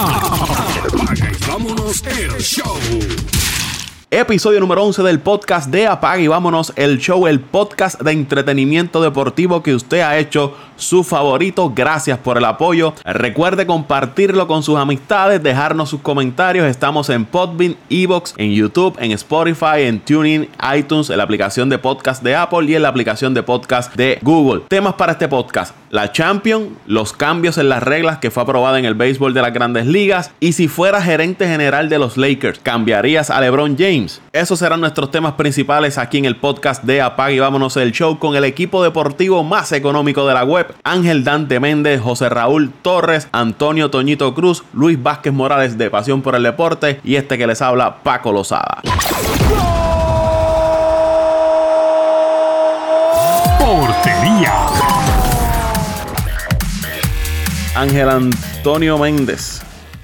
Apaga y vámonos el show. Episodio número 11 del podcast de Apaga y vámonos el show, el podcast de entretenimiento deportivo que usted ha hecho su favorito. Gracias por el apoyo. Recuerde compartirlo con sus amistades, dejarnos sus comentarios. Estamos en Podbean, Evox, en YouTube, en Spotify, en Tuning, iTunes, en la aplicación de podcast de Apple y en la aplicación de podcast de Google. Temas para este podcast. La Champion, los cambios en las reglas que fue aprobada en el béisbol de las grandes ligas y si fuera gerente general de los Lakers, ¿cambiarías a LeBron James? Esos serán nuestros temas principales aquí en el podcast de Apague y vámonos el show con el equipo deportivo más económico de la web. Ángel Dante Méndez, José Raúl Torres, Antonio Toñito Cruz, Luis Vázquez Morales de Pasión por el Deporte y este que les habla Paco Lozada. Portería. Ángel Antonio Méndez,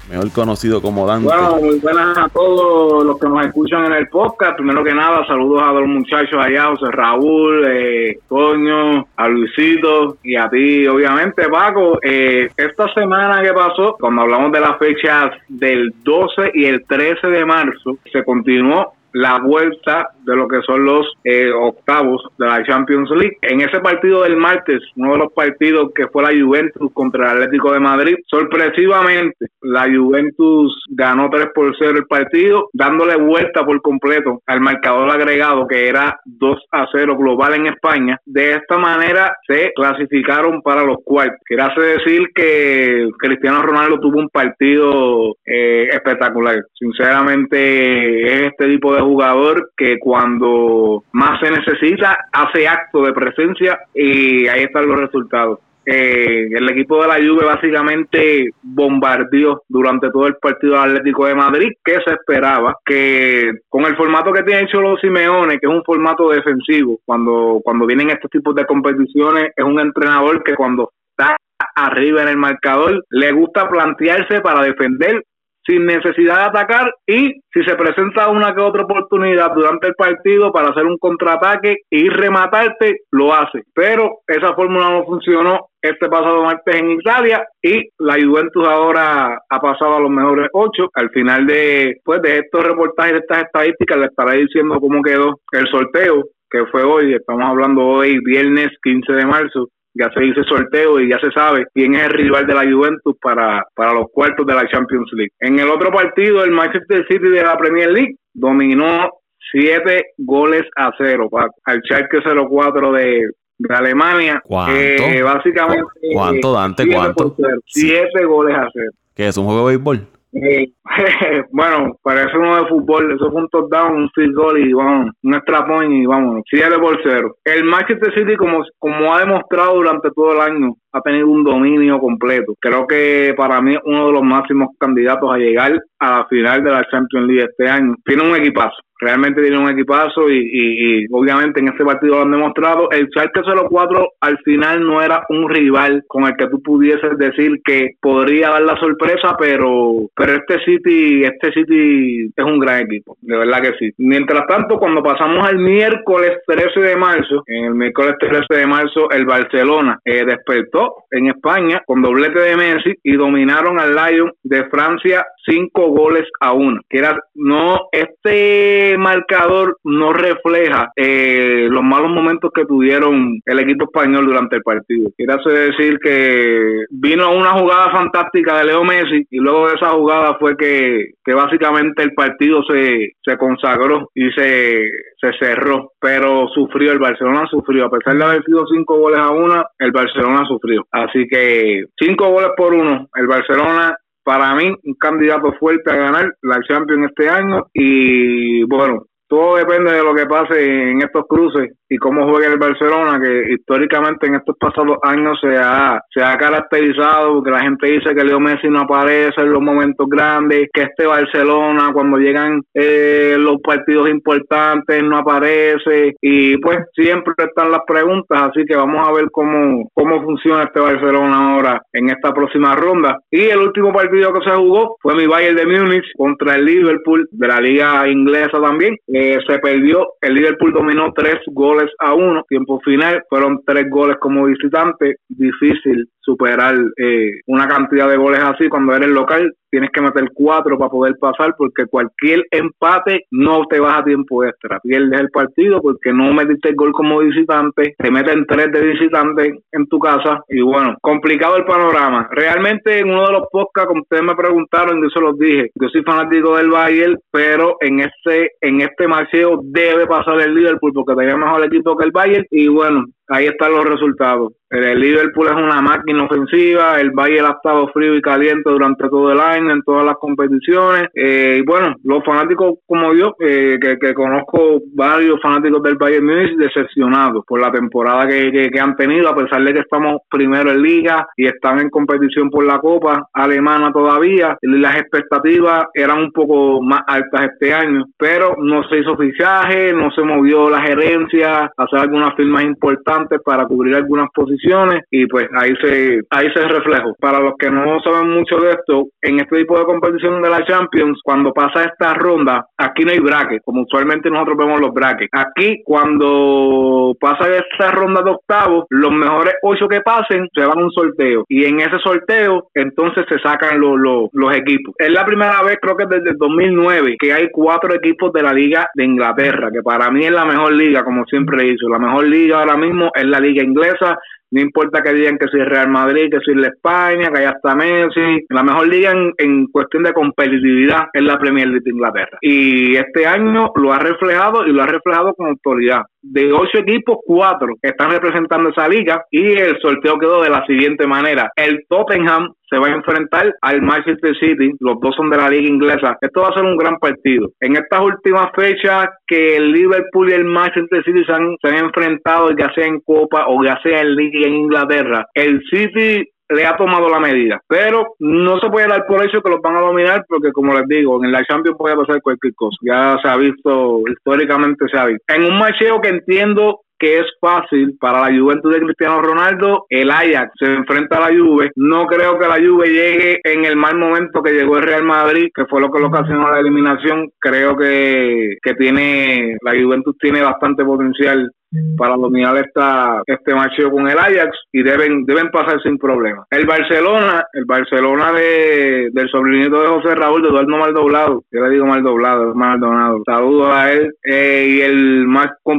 mejor conocido como Dante. Bueno, muy buenas a todos los que nos escuchan en el podcast. Primero que nada, saludos a los muchachos allá, José Raúl, eh, Toño, a Luisito y a ti, obviamente, Paco. Eh, esta semana que pasó, cuando hablamos de las fechas del 12 y el 13 de marzo, se continuó la vuelta de lo que son los eh, octavos de la Champions League. En ese partido del martes, uno de los partidos que fue la Juventus contra el Atlético de Madrid, sorpresivamente la Juventus ganó 3 por 0 el partido, dándole vuelta por completo al marcador agregado que era 2 a 0 global en España. De esta manera se clasificaron para los cuartos. Quiere decir que Cristiano Ronaldo tuvo un partido eh, espectacular. Sinceramente es este tipo de jugador que cuando más se necesita hace acto de presencia y ahí están los resultados. Eh, el equipo de la Juve básicamente bombardeó durante todo el partido Atlético de Madrid, que se esperaba que con el formato que tiene Cholo Simeone, que es un formato defensivo, cuando, cuando vienen estos tipos de competiciones, es un entrenador que cuando está arriba en el marcador, le gusta plantearse para defender sin necesidad de atacar y si se presenta una que otra oportunidad durante el partido para hacer un contraataque y rematarte, lo hace. Pero esa fórmula no funcionó este pasado martes en Italia y la Juventus ahora ha pasado a los mejores ocho. Al final de, pues, de estos reportajes, de estas estadísticas, le estaré diciendo cómo quedó el sorteo que fue hoy, estamos hablando hoy, viernes 15 de marzo, ya se hizo sorteo y ya se sabe quién es el rival de la Juventus para, para los cuartos de la Champions League. En el otro partido, el Manchester City de la Premier League dominó siete goles a cero al Schalke 04 de, de Alemania. ¿Cuánto? Eh, básicamente. ¿Cuánto, Dante? siete ¿Cuánto? Siete goles a cero. ¿Qué es un juego de béisbol? Eh, bueno, parece uno de fútbol, eso fue un touchdown, un field goal y vamos, un extra point y vámonos, 7 por 0. El Manchester City, como, como ha demostrado durante todo el año, ha tenido un dominio completo. Creo que para mí uno de los máximos candidatos a llegar a la final de la Champions League este año. Tiene un equipazo, realmente tiene un equipazo y obviamente en este partido lo han demostrado. El Schalke 04 al final no era un rival con el que tú pudieses decir que podría dar la sorpresa, pero pero este City este City es un gran equipo, de verdad que sí. Mientras tanto, cuando pasamos al miércoles 13 de marzo, en el miércoles 13 de marzo el Barcelona eh, despertó en España con doblete de Messi y dominaron al Lyon de Francia cinco goles a uno. Que no, este marcador no refleja eh, los malos momentos que tuvieron el equipo español durante el partido. Quiere decir que vino una jugada fantástica de Leo Messi y luego de esa jugada fue que, que básicamente el partido se, se consagró y se, se cerró, pero sufrió, el Barcelona sufrió, a pesar de haber sido cinco goles a una, el Barcelona sufrió. Así que cinco goles por uno, el Barcelona para mí un candidato fuerte a ganar la Champions este año y bueno, todo depende de lo que pase en estos cruces y cómo juegue el Barcelona, que históricamente en estos pasados años se ha, se ha caracterizado, porque la gente dice que Leo Messi no aparece en los momentos grandes, que este Barcelona cuando llegan eh, los partidos importantes no aparece, y pues siempre están las preguntas, así que vamos a ver cómo, cómo funciona este Barcelona ahora en esta próxima ronda. Y el último partido que se jugó fue mi Bayern de Múnich contra el Liverpool de la liga inglesa también. Eh, se perdió, el Liverpool dominó tres goles a uno, tiempo final, fueron tres goles como visitante, difícil superar eh, una cantidad de goles así cuando eres local tienes que meter cuatro para poder pasar porque cualquier empate no te vas a tiempo extra. Pierdes el partido porque no metiste el gol como visitante, te meten tres de visitante en tu casa y bueno, complicado el panorama. Realmente en uno de los podcasts, como ustedes me preguntaron, yo se los dije, yo soy fanático del Bayern, pero en este, en este macheo debe pasar el Liverpool porque tenía mejor equipo que el Bayern y bueno, ahí están los resultados. El Liverpool es una máquina ofensiva, el Bayern ha estado frío y caliente durante todo el año en todas las competiciones. Eh, y bueno, los fanáticos como yo, eh, que, conozco varios fanáticos del Bayern Munich, decepcionados por la temporada que, han tenido, a pesar de que estamos primero en liga y están en competición por la Copa Alemana todavía. Las expectativas eran un poco más altas este año, pero no se hizo fichaje, no se movió la gerencia, hacer algunas firmas importantes para cubrir algunas posiciones y pues ahí se ahí se reflejo. Para los que no saben mucho de esto, en este tipo de competición de la Champions, cuando pasa esta ronda, aquí no hay bracket, como usualmente nosotros vemos los brackets. Aquí, cuando pasa esta ronda de octavos, los mejores ocho que pasen se van a un sorteo. Y en ese sorteo, entonces se sacan los, los, equipos. Es la primera vez, creo que desde el 2009, que hay cuatro equipos de la Liga de Inglaterra, que para mí es la mejor liga, como siempre he dicho. La mejor liga ahora mismo es la Liga Inglesa no importa que digan que soy Real Madrid, que soy la España, que allá está Messi. La mejor liga en, cuestión de competitividad es la Premier League de Inglaterra. Y este año lo ha reflejado y lo ha reflejado con autoridad. De ocho equipos, cuatro están representando esa liga y el sorteo quedó de la siguiente manera. El Tottenham se va a enfrentar al Manchester City, los dos son de la liga inglesa. Esto va a ser un gran partido. En estas últimas fechas que el Liverpool y el Manchester City se han, se han enfrentado, ya sea en Copa o ya sea en Liga en Inglaterra, el City le ha tomado la medida. Pero no se puede dar por hecho que los van a dominar porque, como les digo, en la Champions puede pasar cualquier cosa. Ya se ha visto, históricamente se ha visto. En un macheo que entiendo que es fácil para la Juventus de Cristiano Ronaldo. El Ajax se enfrenta a la Juve. No creo que la Juve llegue en el mal momento que llegó el Real Madrid, que fue lo que lo ocasionó la eliminación. Creo que, que tiene la Juventus tiene bastante potencial para dominar esta, este macho con el Ajax y deben, deben pasar sin problema. El Barcelona, el Barcelona de, del sobrinito de José Raúl, de Eduardo Maldoblado, yo le digo Maldoblado, Maldonado, saludos a él, eh, y el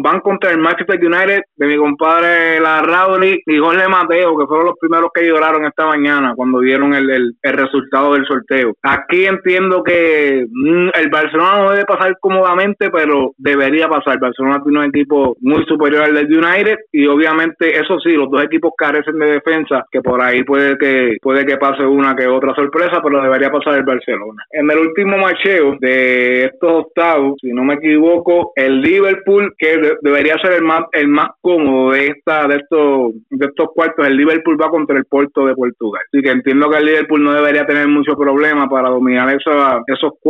van contra el Manchester United de mi compadre La Raúl y Jorge Mateo, que fueron los primeros que lloraron esta mañana cuando vieron el, el, resultado del sorteo. Aquí entiendo que mm, el Barcelona no debe pasar cómodamente, pero debería pasar. El Barcelona tiene un equipo muy al del United y obviamente eso sí, los dos equipos carecen de defensa, que por ahí puede que puede que pase una que otra sorpresa, pero debería pasar el Barcelona. En el último macheo de estos octavos, si no me equivoco, el Liverpool que debería ser el más el más cómodo de esta de estos de estos cuartos, el Liverpool va contra el Porto de Portugal. Así que entiendo que el Liverpool no debería tener mucho problema para dominar esos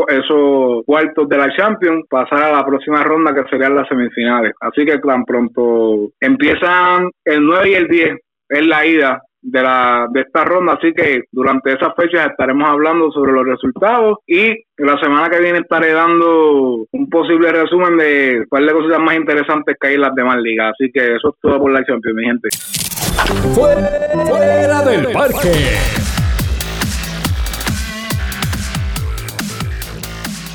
esos cuartos de la Champions, pasar a la próxima ronda que serían las semifinales. Así que tan pronto empiezan el 9 y el 10 es la ida de la de esta ronda, así que durante esas fechas estaremos hablando sobre los resultados y la semana que viene estaré dando un posible resumen de cuáles cosas más interesantes que hay en las demás ligas, así que eso es todo por la Champions, mi gente. Fuera del parque.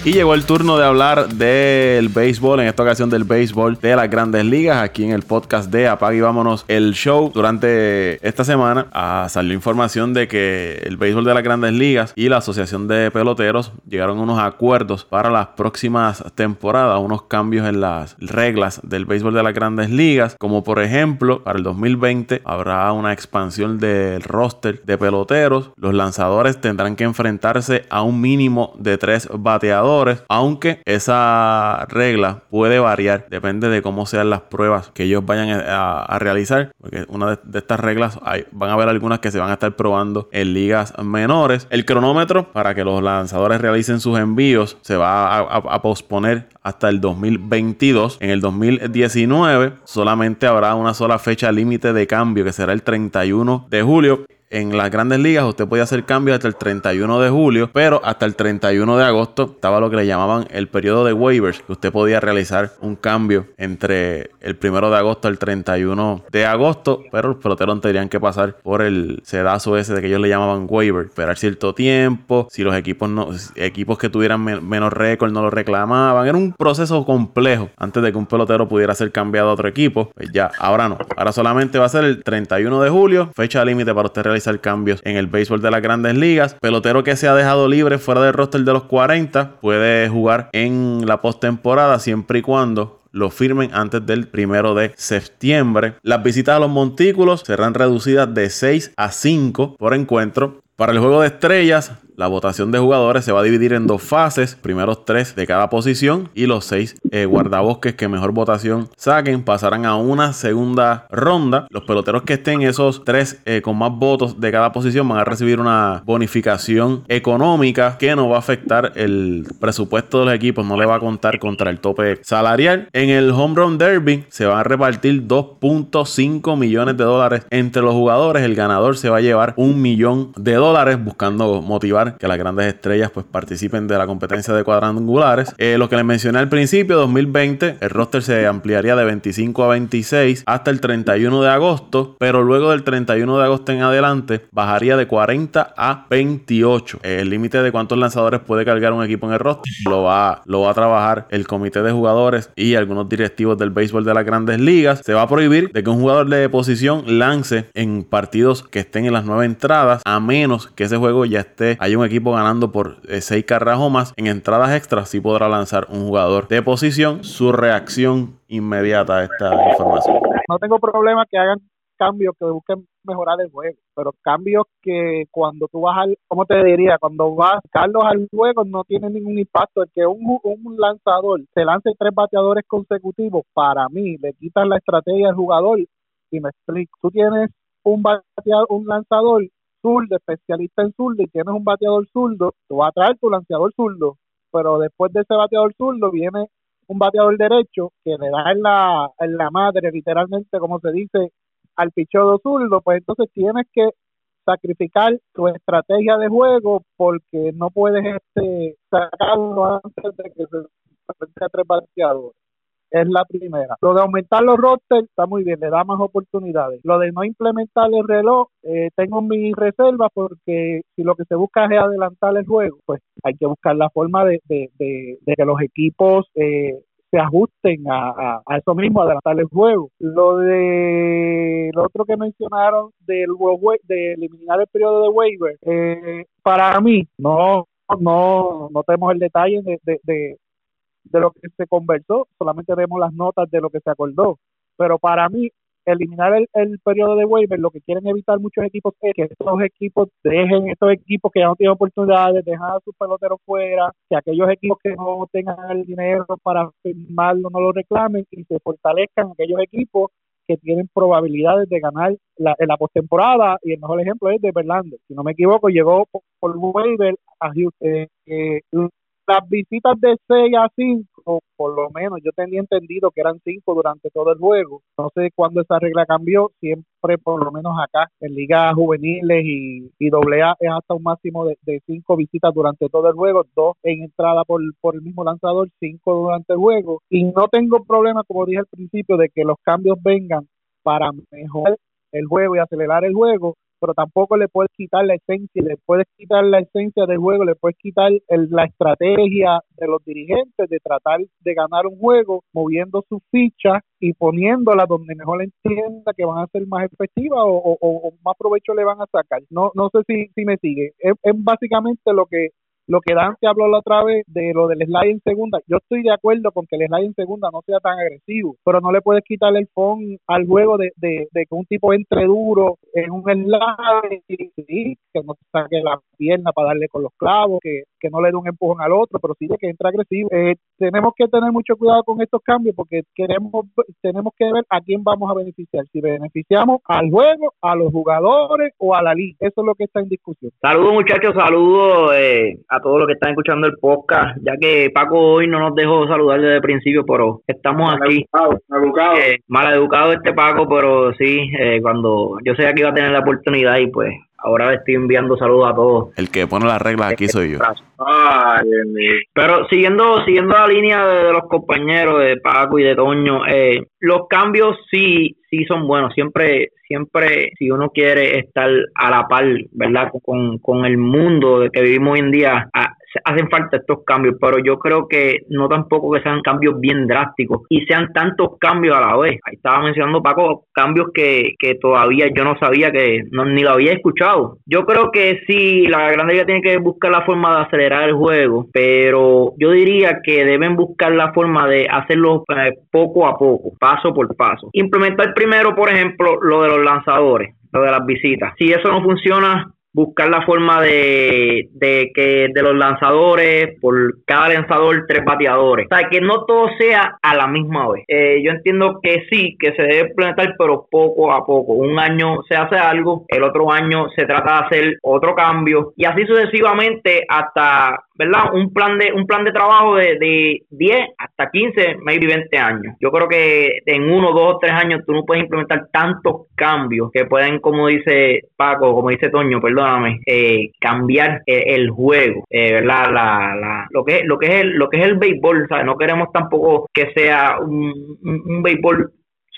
Y llegó el turno de hablar del béisbol, en esta ocasión del béisbol de las grandes ligas, aquí en el podcast de Apague y Vámonos el show. Durante esta semana ah, salió información de que el béisbol de las grandes ligas y la Asociación de Peloteros llegaron a unos acuerdos para las próximas temporadas, unos cambios en las reglas del béisbol de las grandes ligas, como por ejemplo, para el 2020 habrá una expansión del roster de peloteros. Los lanzadores tendrán que enfrentarse a un mínimo de tres bateadores aunque esa regla puede variar, depende de cómo sean las pruebas que ellos vayan a, realizar, porque una de, estas reglas van a haber algunas que se van a estar probando en ligas menores. El cronómetro para que los lanzadores realicen sus envíos se va a posponer hasta el 2022. En el 2019 solamente habrá una sola fecha límite de cambio que será el 31 de julio en las grandes ligas usted podía hacer cambios hasta el 31 de julio, pero hasta el 31 de agosto estaba lo que le llamaban el periodo de waivers, que usted podía realizar un cambio entre el 1 de agosto al 31 de agosto, pero los peloteros tendrían que pasar por el sedazo ese de que ellos le llamaban waiver, esperar cierto tiempo, si los equipos no equipos que tuvieran menos récord no lo reclamaban, era un proceso complejo antes de que un pelotero pudiera ser cambiado a otro equipo, pues ya, ahora no, ahora solamente va a ser el 31 de julio, fecha límite para usted realizar cambios en el béisbol de las grandes ligas, pelotero que se ha dejado libre fuera del roster de los 40 puede jugar en la postemporada siempre y cuando lo firmen antes del primero de septiembre. Las visitas a los montículos serán reducidas de 6 a 5 por encuentro. Para el juego de estrellas, la votación de jugadores se va a dividir en dos fases, primeros tres de cada posición y los seis eh, guardabosques que mejor votación saquen pasarán a una segunda ronda. Los peloteros que estén esos tres eh, con más votos de cada posición van a recibir una bonificación económica que no va a afectar el presupuesto de los equipos, no le va a contar contra el tope salarial. En el Home Run Derby se van a repartir 2.5 millones de dólares entre los jugadores. El ganador se va a llevar un millón de dólares buscando motivar que las grandes estrellas pues participen de la competencia de cuadrangulares. Eh, lo que les mencioné al principio, 2020, el roster se ampliaría de 25 a 26 hasta el 31 de agosto, pero luego del 31 de agosto en adelante bajaría de 40 a 28. el límite de cuántos lanzadores puede cargar un equipo en el roster lo va, lo va a trabajar el comité de jugadores y algunos directivos del béisbol de las grandes ligas. Se va a prohibir de que un jugador de posición lance en partidos que estén en las nueve entradas, a menos que ese juego ya esté un equipo ganando por 6 eh, carreras o más, en entradas extras sí podrá lanzar un jugador de posición. Su reacción inmediata a esta información. No tengo problema que hagan cambios que busquen mejorar el juego, pero cambios que cuando tú vas al, ¿cómo te diría? Cuando vas Carlos al juego no tiene ningún impacto. El que un, un lanzador se lance tres bateadores consecutivos, para mí, le quitan la estrategia al jugador y me explico. Tú tienes un bateador, un lanzador zurdo, especialista en zurdo, y tienes un bateador zurdo, tú vas a traer tu lanzador zurdo, pero después de ese bateador zurdo viene un bateador derecho que le da en la, en la madre, literalmente, como se dice, al pichado zurdo, pues entonces tienes que sacrificar tu estrategia de juego porque no puedes este sacarlo antes de que se presente tres bateadores es la primera. Lo de aumentar los rosters está muy bien, le da más oportunidades. Lo de no implementar el reloj, eh, tengo mis reservas porque si lo que se busca es adelantar el juego, pues hay que buscar la forma de, de, de, que los equipos eh, se ajusten a, a, eso mismo, adelantar el juego. Lo de lo otro que mencionaron del de eliminar el periodo de waiver, eh, para mí no no no tenemos el detalle de, de, de lo que se conversó, solamente vemos las notas de lo que se acordó. Pero para mí, eliminar el, periodo de waiver, lo que quieren evitar muchos equipos es que estos equipos dejen, estos equipos que ya no tienen oportunidades, dejar a sus peloteros fuera, que aquellos equipos que no tengan el dinero para firmarlo no lo reclamen y se fortalezcan aquellos equipos que tienen probabilidades de ganar la, en la postemporada y el mejor ejemplo es de Verlander. Si no me equivoco, llegó por, waiver a Houston. Eh, las visitas de 6 a 5, por lo menos yo tenía entendido que eran 5 durante todo el juego. No sé cuándo esa regla cambió, siempre por lo menos acá en ligas juveniles y, y AA es hasta un máximo de 5 visitas durante todo el juego, 2 en entrada por, por el mismo lanzador, 5 durante el juego. Y no tengo problema, como dije al principio, de que los cambios vengan para mejorar el juego y acelerar el juego, pero tampoco le puedes quitar la esencia, le puedes quitar la esencia del juego, le puedes quitar la estrategia de los dirigentes de tratar de ganar un juego moviendo sus fichas y poniéndolas donde mejor entienda que van a ser más efectivas o, más provecho le van a sacar. No no sé si, si me sigue. es básicamente lo que lo que Dante habló la otra vez de lo del slide en segunda, yo estoy de acuerdo con que el slide en segunda no sea tan agresivo, pero no le puedes quitar el phone al juego de, de, que un tipo entre duro en un slide y que no saque la pierna para darle con los clavos, que, que no le dé un empujón al otro, pero sí de que entra agresivo. Eh, tenemos que tener mucho cuidado con estos cambios porque queremos tenemos que ver a quién vamos a beneficiar, si beneficiamos al juego, a los jugadores o a la liga. Eso es lo que está en discusión. Saludos muchachos, saludos. Eh a todos los que están escuchando el podcast, ya que Paco hoy no nos dejó saludar desde el principio, pero estamos mal aquí. Educado, eh, mal educado este Paco, pero sí, eh, cuando yo sé que iba a tener la oportunidad y pues ahora le estoy enviando saludos a todos. El que pone las reglas aquí soy yo. Ay, Pero siguiendo siguiendo la línea de, los compañeros de Paco y de Toño, eh, los cambios sí sí son buenos. Siempre siempre si uno quiere estar a la par, ¿verdad? Con, con el mundo que vivimos hoy en día, hacen falta estos cambios, pero yo creo que no tampoco que sean cambios bien drásticos y sean tantos cambios a la vez. Ahí estaba mencionando Paco cambios que, que todavía yo no sabía que no, ni lo había escuchado. Yo creo que sí, la Grande Liga tiene que buscar la forma de acelerar el juego, pero yo diría que deben buscar la forma de hacerlo eh, poco a poco, paso por paso. Implementar primero, por ejemplo, lo de los lanzadores lo de las visitas. Si eso no funciona, buscar la forma de, de que de los lanzadores, por cada lanzador, tres bateadores. O sea, que no todo sea a la misma vez. Eh, yo entiendo que sí, que se debe implementar, pero poco a poco. Un año se hace algo, el otro año se trata de hacer otro cambio y así sucesivamente hasta ¿verdad? Un plan de un plan de trabajo de, de 10 hasta 15, maybe 20 años. Yo creo que en uno, dos o tres años tú no puedes implementar tantos cambios que pueden, como dice Paco, como dice Toño, perdóname, eh, cambiar el, juego, eh, ¿verdad? La, la, lo que lo que es el, lo que es el béisbol, ¿sabes? No queremos tampoco que sea un, un béisbol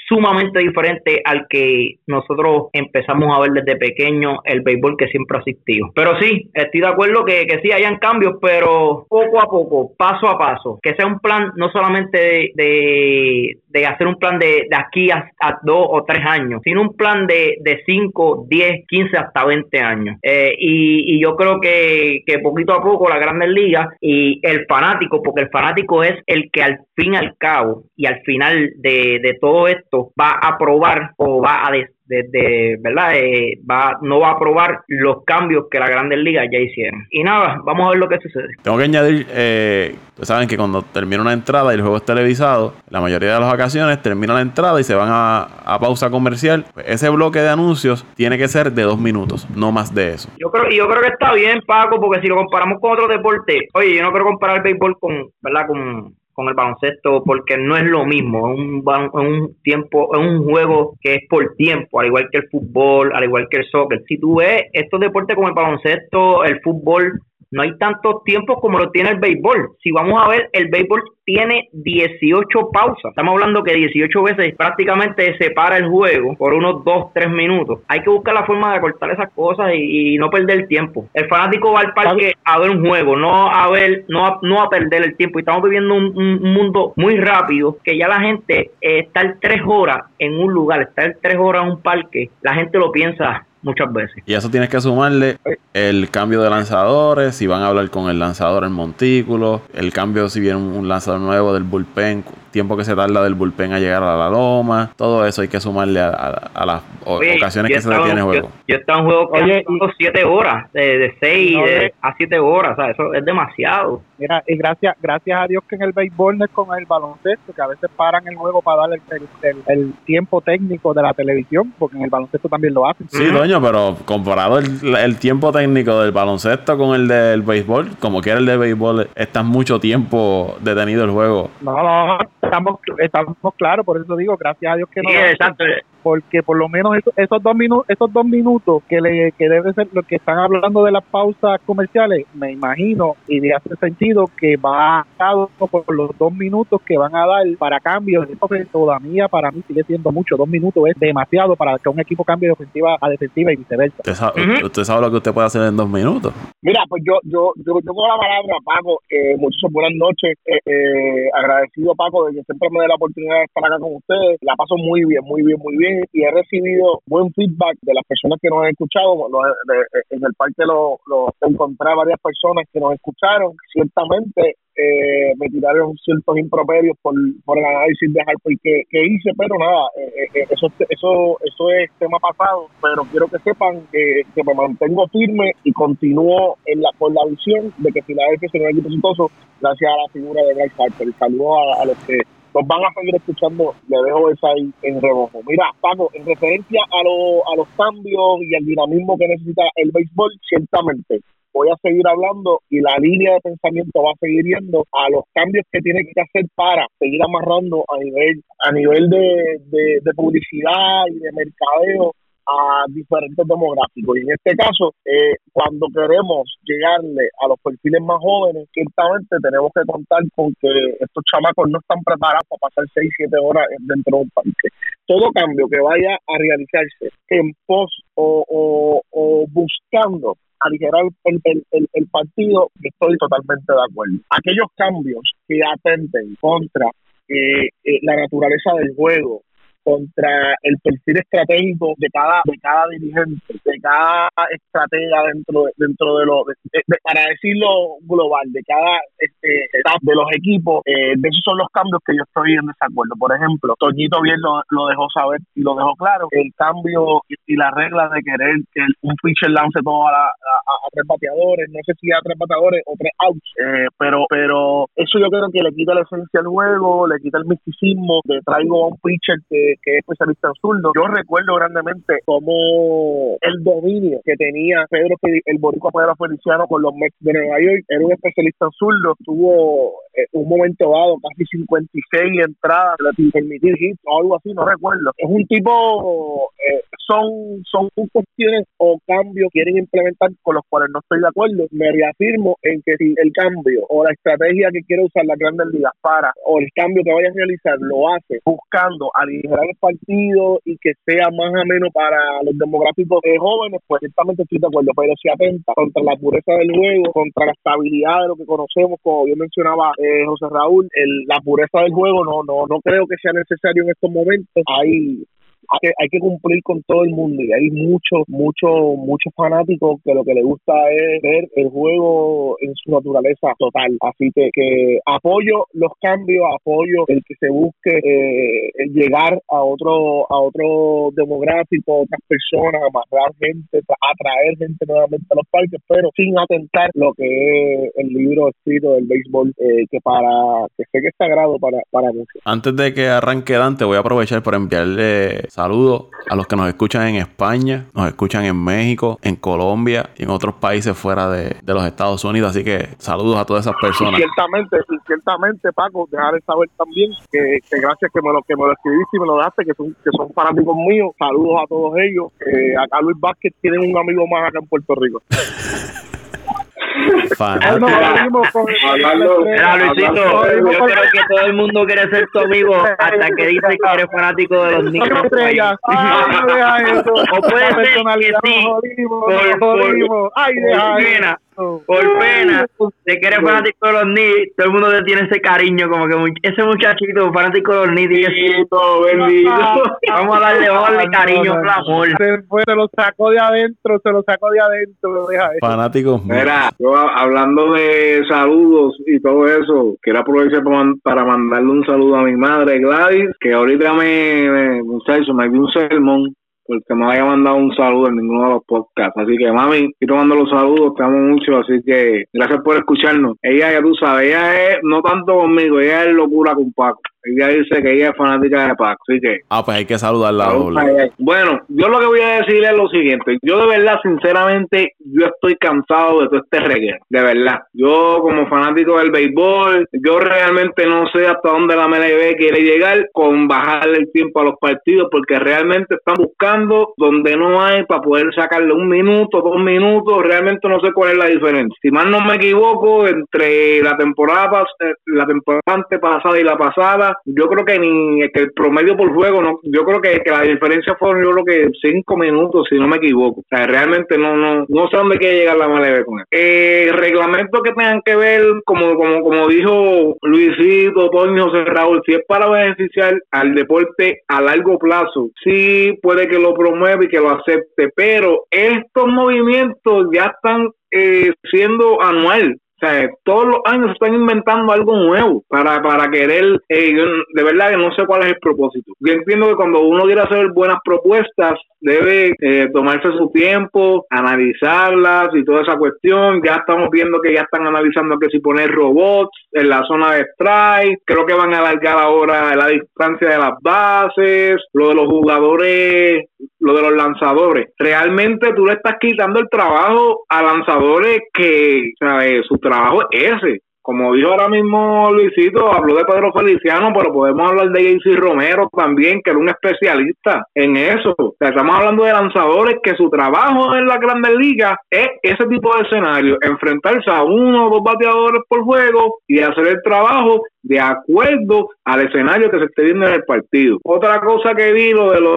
sumamente diferente al que nosotros empezamos a ver desde pequeño el béisbol que siempre ha asistido. Pero sí, estoy de acuerdo que, que sí hayan cambios, pero poco a poco, paso a paso, que sea un plan no solamente de, de, hacer un plan de, de aquí a, dos o tres años, sino un plan de, de cinco, diez, quince hasta veinte años. Eh, y, y, yo creo que, que poquito a poco la Grandes Ligas y el fanático, porque el fanático es el que al fin y al cabo y al final de, de todo esto, va a aprobar o va a de, verdad eh, va no va a aprobar los cambios que la Grandes Ligas ya hicieron. Y nada vamos a ver lo que sucede. Tengo que añadir eh, saben que cuando termina una entrada y el juego es televisado la mayoría de las ocasiones termina la entrada y se van a, pausa comercial pues ese bloque de anuncios tiene que ser de dos minutos no más de eso. Yo creo yo creo que está bien Paco porque si lo comparamos con otro deporte oye yo no quiero comparar el béisbol con verdad con con el baloncesto porque no es lo mismo, es un, un tiempo, es un juego que es por tiempo, al igual que el fútbol, al igual que el soccer. Si tú ves estos deportes como el baloncesto, el fútbol, no hay tantos tiempos como lo tiene el béisbol. Si vamos a ver, el béisbol tiene 18 pausas. Estamos hablando que 18 veces prácticamente se para el juego por unos 2, 3 minutos. Hay que buscar la forma de cortar esas cosas y, no perder tiempo. El fanático va al parque a ver un juego, no a ver, no a, no a perder el tiempo. Y estamos viviendo un, mundo muy rápido que ya la gente eh, estar 3 horas en un lugar, estar 3 horas en un parque, la gente lo piensa muchas veces. Y eso tienes que sumarle el cambio de lanzadores, si van a hablar con el lanzador en montículo, el cambio si viene un lanzador nuevo del bullpen, tiempo que se tarda del bullpen a llegar a la loma, todo eso hay que sumarle a, las ocasiones que se detiene el juego. Yo, yo en juego que 7 horas, de, de 6 a 7 horas, o sea, eso es demasiado. Mira, y gracias gracias a Dios que en el béisbol no es con el baloncesto, que a veces paran el juego para darle el, el, tiempo técnico de la televisión, porque en el baloncesto también lo hacen. Sí, doño, pero comparado el, el tiempo técnico del baloncesto con el del béisbol, como quiera el de béisbol, está mucho tiempo detenido el juego. No, no, estamos, estamos claros, por eso digo, gracias a Dios que no. Sí, exacto porque por lo menos esos, dos minutos esos dos minutos que le que debe ser lo que están hablando de las pausas comerciales me imagino y de hace sentido que va dado por los dos minutos que van a dar para cambios todavía para mí sigue siendo mucho. Dos minutos es demasiado para que un equipo cambie de ofensiva a defensiva y viceversa. Usted sabe, lo que usted puede hacer en dos minutos. Mira pues yo yo yo, yo con la palabra Paco. Eh, muchas buenas noches. Eh, eh, agradecido Paco de que siempre me dé la oportunidad de estar acá con ustedes. La paso muy bien muy bien muy bien y he recibido buen feedback de las personas que nos han escuchado. en el parque lo, encontré a varias personas que nos escucharon. Ciertamente eh, me tiraron ciertos improperios por, por el análisis de Harper que, que hice, pero nada, eh, eh, eso, eso, eso es tema pasado, pero quiero que sepan que, que me mantengo firme y continúo en la, por la visión de que Filadelfia será un equipo exitoso gracias a la figura de Bryce Harper. Saludos a los que nos van a seguir escuchando, le dejo esa ahí en rebojo. Mira, Paco, en referencia a, a los cambios y al dinamismo que necesita el béisbol, ciertamente voy a seguir hablando y la línea de pensamiento va a seguir yendo a los cambios que tiene que hacer para seguir amarrando a nivel a nivel de, de publicidad y de mercadeo a diferentes demográficos. Y en este caso, eh, cuando queremos llegarle a los perfiles más jóvenes, ciertamente tenemos que contar con que estos chamacos no están preparados para pasar 6, 7 horas dentro de un parque. Todo cambio que vaya a realizarse en pos o, buscando aligerar el, el, el, partido, estoy totalmente de acuerdo. Aquellos cambios que atenten contra eh, eh, la naturaleza del juego, contra el perfil estratégico de cada de cada dirigente, de cada estratega dentro dentro de lo para decirlo global, de cada este, de los equipos, eh, de esos son los cambios que yo estoy en desacuerdo. Por ejemplo, Toñito bien lo, dejó saber y lo dejó claro, el cambio y, las reglas de querer que un pitcher lance todo a, tres bateadores, no sé si a tres bateadores o tres outs, eh, pero pero eso yo creo que le quita la esencia al juego, le quita el misticismo de traigo a un pitcher que que es especialista en zurdo. Yo recuerdo grandemente como el dominio que tenía Pedro, el boricua Pedro Feliciano con los Mets de Nueva York. Era un especialista en zurdo. Tuvo eh, un momento dado casi 56 entradas sin permitir hits o algo así, no recuerdo. Es un tipo, son, son cuestiones o cambios que quieren implementar con los cuales no estoy de acuerdo. Me reafirmo en que si el cambio o la estrategia que quiere usar la grandes ligas para o el cambio que vaya a realizar lo hace buscando aligerar el partido y que sea más o menos para los demográficos de jóvenes, pues ciertamente estoy de acuerdo, pero si atenta contra la pureza del juego, contra la estabilidad de lo que conocemos, como bien mencionaba eh, José Raúl, el, la pureza del juego no, no, no creo que sea necesario en estos momentos. Hay hay que, cumplir con todo el mundo y hay muchos, muchos, muchos fanáticos que lo que les gusta es ver el juego en su naturaleza total. Así que, que apoyo los cambios, apoyo el que se busque eh, llegar a otro, a otro demográfico, otras personas, amarrar gente, atraer gente nuevamente a los parques, pero sin atentar lo que es el libro escrito del béisbol, eh, que para, que sé que es sagrado para, para muchos. Antes de que arranque Dante, voy a aprovechar para enviarle Saludos a los que nos escuchan en España, nos escuchan en México, en Colombia y en otros países fuera de, los Estados Unidos. Así que saludos a todas esas personas. Y ciertamente, y ciertamente, Paco, dejar saber también que, gracias que me lo que me lo escribiste y me lo daste, que son, que son fanáticos míos. Saludos a todos ellos. acá Luis Vázquez tiene un amigo más acá en Puerto Rico. Fanático. Mira, Luisito, yo creo que todo el mundo quiere ser tu amigo hasta que dice que eres fanático de los niños. O puede ser que sí, por, por, Ay, deja por pena de que eres fanático de los Knicks, todo el mundo te tiene ese cariño, como que ese muchachito fanático de los Knicks, bendito, bendito. vamos a darle, vamos a darle cariño, no, amor. Se, lo sacó de adentro, se lo sacó de adentro. Fanáticos. Mira, yo hablando de saludos y todo eso, quiero aprovechar para mandarle un saludo a mi madre Gladys, que ahorita me, me me dio un sermón porque me haya mandado un saludo en ninguno de los podcasts. Así que, mami, estoy tomando los saludos, te amo mucho, así que gracias por escucharnos. Ella, ya tú sabes, ella es no tanto conmigo, ella es locura con Paco. Ella dice que ella es fanática de Paco, así que... Ah, pues hay que saludarla doble. Bueno, yo lo que voy a decirle es lo siguiente. Yo de verdad, sinceramente, yo estoy cansado de todo este reguero. De verdad. Yo como fanático del béisbol, yo realmente no sé hasta dónde la MLB quiere llegar con bajarle el tiempo a los partidos porque realmente están buscando donde no hay para poder sacarle un minuto, dos minutos. Realmente no sé cuál es la diferencia. Si mal no me equivoco, entre la temporada, eh, la temporada pasada y la pasada, yo creo que ni que el promedio por juego, no, yo creo que, la diferencia fueron yo creo que cinco minutos, si no me equivoco. O sea, realmente no, no, no sé dónde quiere llegar la MLB con eso. Eh, reglamentos que tengan que ver, como, como, como dijo Luisito, Toño, José Raúl, si es para beneficiar al deporte a largo plazo, sí puede que lo promueva y que lo acepte, pero estos movimientos ya están eh, siendo anual. Todos los años están inventando algo nuevo para, para querer, eh, de verdad que no sé cuál es el propósito. Yo entiendo que cuando uno quiere hacer buenas propuestas, debe eh, tomarse su tiempo, analizarlas y toda esa cuestión. Ya estamos viendo que ya están analizando que si poner robots en la zona de strike, creo que van a alargar ahora la distancia de las bases, lo de los jugadores, lo de los lanzadores. Realmente tú le estás quitando el trabajo a lanzadores que, ¿sabes? Su trabajo es ese como dijo ahora mismo Luisito, habló de Pedro Feliciano, pero podemos hablar de JC Romero también, que era un especialista en eso. estamos hablando de lanzadores que su trabajo en la Grandes Ligas es ese tipo de escenario, enfrentarse a uno o dos bateadores por juego y hacer el trabajo de acuerdo al escenario que se esté viendo en el partido. Otra cosa que vi, lo de, lo,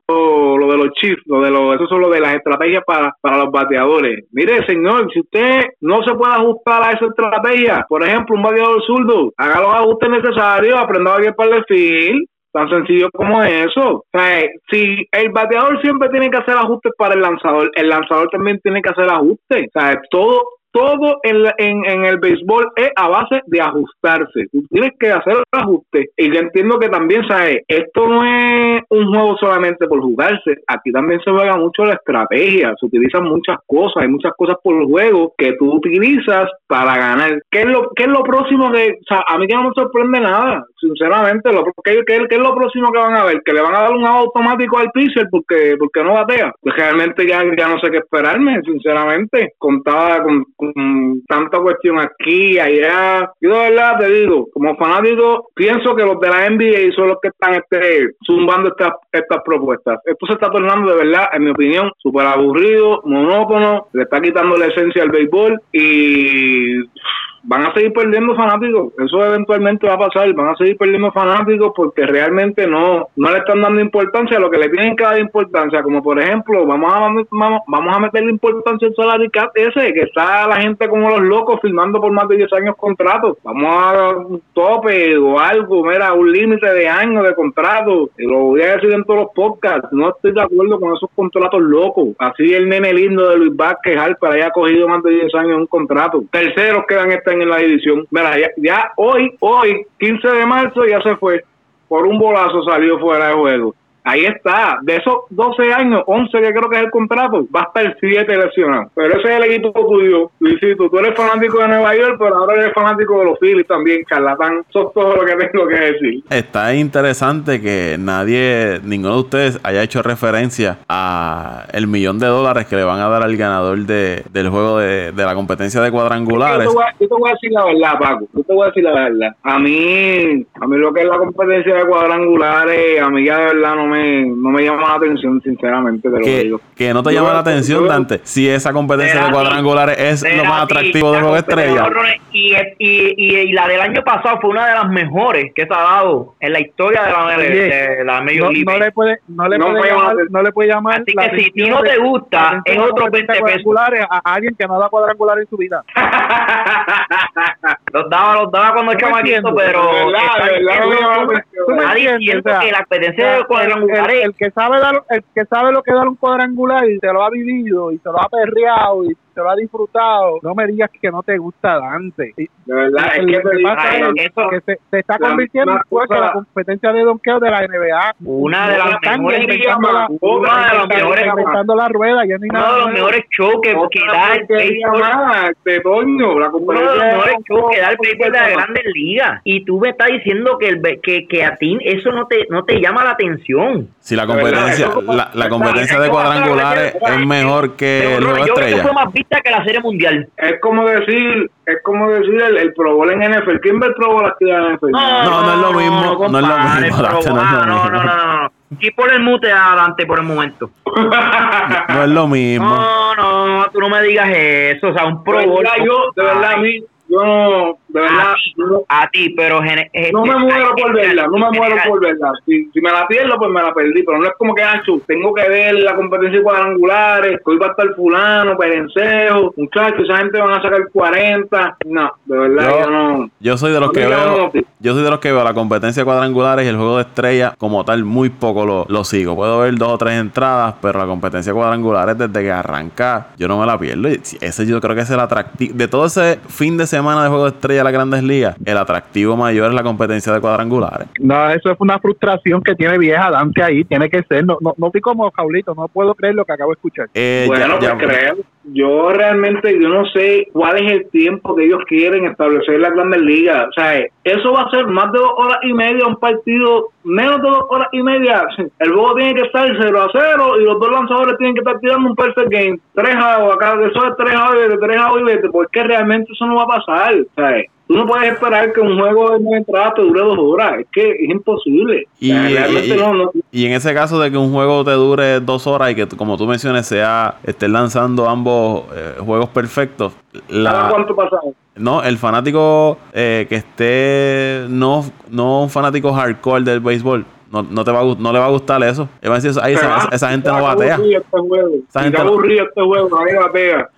de los chips, lo de los, eso son lo de las estrategias para, para los bateadores. Mire, señor, si usted no se puede ajustar a esa estrategia, por ejemplo, un bateador zurdo, haga los ajustes necesarios, aprenda a para el fil, tan sencillo como eso. O sea, si el bateador siempre tiene que hacer ajustes para el lanzador, el lanzador también tiene que hacer ajustes. O sea, todo todo en, en, en, el béisbol es a base de ajustarse. Tú tienes que hacer el ajuste. Y yo entiendo que también, ¿sabes? Esto no es un juego solamente por jugarse. Aquí también se juega mucho la estrategia. Se utilizan muchas cosas. Hay muchas cosas por juego que tú utilizas para ganar. ¿Qué es lo, qué es lo próximo que... A mí que no me sorprende nada. Sinceramente, lo, ¿qué, es lo próximo que van a ver? Que le van a dar un automático al pitcher porque, porque no batea. Pues realmente ya, ya no sé qué esperarme, sinceramente. Contaba con con tanta cuestión aquí, allá. Yo de verdad te digo, como fanático, pienso que los de la NBA son los que están este, zumbando estas, estas propuestas. Esto se está tornando de verdad, en mi opinión, súper aburrido, monótono, le está quitando la esencia al béisbol y van a seguir perdiendo fanáticos, eso eventualmente va a pasar, van a seguir perdiendo fanáticos porque realmente no no le están dando importancia a lo que le tienen que dar importancia, como por ejemplo, vamos a vamos, vamos a meterle importancia al salary cap ese, que está la gente como los locos firmando por más de 10 años contratos, vamos a un tope o algo, mira, un límite de años de contrato, y lo voy a decir en todos los podcasts, no estoy de acuerdo con esos contratos locos, así el nene lindo de Luis Vázquez Harper haya cogido más de 10 años un contrato, terceros quedan en la división. Mira, ya, hoy, hoy, 15 de marzo, ya se fue. Por un bolazo salió fuera de juego. Ahí está. De esos 12 años, 11 que creo que es el contrato, va a estar 7 lesionados. Pero ese es el equipo tuyo, Luisito. Tú eres fanático de Nueva York, pero ahora eres fanático de los Phillies también, charlatán. Eso es todo lo que tengo que decir. Está interesante que nadie, ninguno de ustedes haya hecho referencia a el millón de dólares que le van a dar al ganador de, del juego de, de la competencia de cuadrangulares. Yo te, voy a, yo te voy a decir la verdad, Paco. Yo te voy a decir la verdad. A mí, a mí lo que es la competencia de cuadrangulares, a mí ya de verdad no me, no me llama la atención, sinceramente, te lo que, digo. Que no te llama la atención, Dante, si esa competencia de cuadrangulares es lo más atractivo del juego de estrella. Y, y, y, la del año pasado fue una de las mejores que se ha dado en la historia de la, de, la Major no, no, le puede, no le puede llamar, no le puede llamar Así que si ti no te gusta, es otro 20 pesos. A alguien que no da cuadrangular en su vida. los daba, los daba cuando chamaquito, pero nadie entiende que la competencia de cuadrangulares el, que sabe dar, el que sabe lo que da un cuadrangular y se lo ha vivido y se lo ha perreado y se lo ha disfrutado, no me digas que no te gusta Dante. De verdad, es que, que se, se, está convirtiendo en pues, la competencia de donqueo de la NBA. Una de las mejores la, una de las mejores inventando la rueda, ya ni uno de los mejores shows que, da el béisbol. De Toño, la uno de los mejores shows que da el béisbol de la Grandes Ligas. Y tú me estás diciendo que, el, que, que a ti eso no te, no te llama la atención. Si la competencia, la, la competencia de cuadrangulares es mejor que el juego estrella que la Serie Mundial. Es como decir, es como decir el, el Pro Bowl en NFL. ¿Quién ve el Pro Bowl aquí en NFL? No, no, no, es lo mismo. No, es lo mismo. No, no, no, no. Y por el mute adelante por el momento. no es lo mismo. No, no, tú no me digas eso. O sea, un Pro Bowl. Yo, de verdad, a mí, yo no, de verdad. A ti, pero. no me muero por verla, no me muero por verla. Si, si me la pierdo, pues me la perdí. Pero no es como que, Ancho, tengo que ver la competencia cuadrangulares, hoy va a estar Fulano, Perencejo, muchachos, esa gente van a sacar 40. No, de verdad, yo, no. Yo soy de los que veo. Yo soy de los que veo la competencia cuadrangulares y el juego de estrella, como tal, muy poco lo, lo sigo. Puedo ver dos o tres entradas, pero la competencia cuadrangulares, desde que arranca, yo no me la pierdo. Y ese yo creo que es el atractivo. De todo ese fin de semana de juego de estrella las grandes ligas, el atractivo mayor es la competencia de cuadrangulares. No, eso es una frustración que tiene vieja Dante ahí, tiene que ser. No, no, no fui como Jaulito, no puedo creer lo que acabo de escuchar. Eh, bueno, ya, pues creo. Yo realmente, yo no sé cuál es el tiempo que ellos quieren establecer las grandes ligas. O sea, eso va a ser más de dos horas y media un partido, menos de dos horas y media. El juego tiene que estar 0 a 0 y los dos lanzadores tienen que estar tirando un perfect game. Tres a acá, eso es tres a de tres a y vete, porque realmente eso no va a pasar. Tú no puedes esperar que un juego de nueve entradas te dure dos horas. Es que es imposible. Y, O sea, realmente y- no, no. y en ese caso de que un juego te dure dos horas y que, como tú mencionas, sea estén lanzando ambos eh, juegos perfectos, ¿Cada la, cuánto pasa? no, el fanático eh, que esté no, no un fanático hardcore del béisbol, no, no te va a, no le va a gustar eso. Él va a decir, "Ay, Se esa, va, esa- esa gente no batea. Este juego. Esa gente aburrido este juego, nadie batea.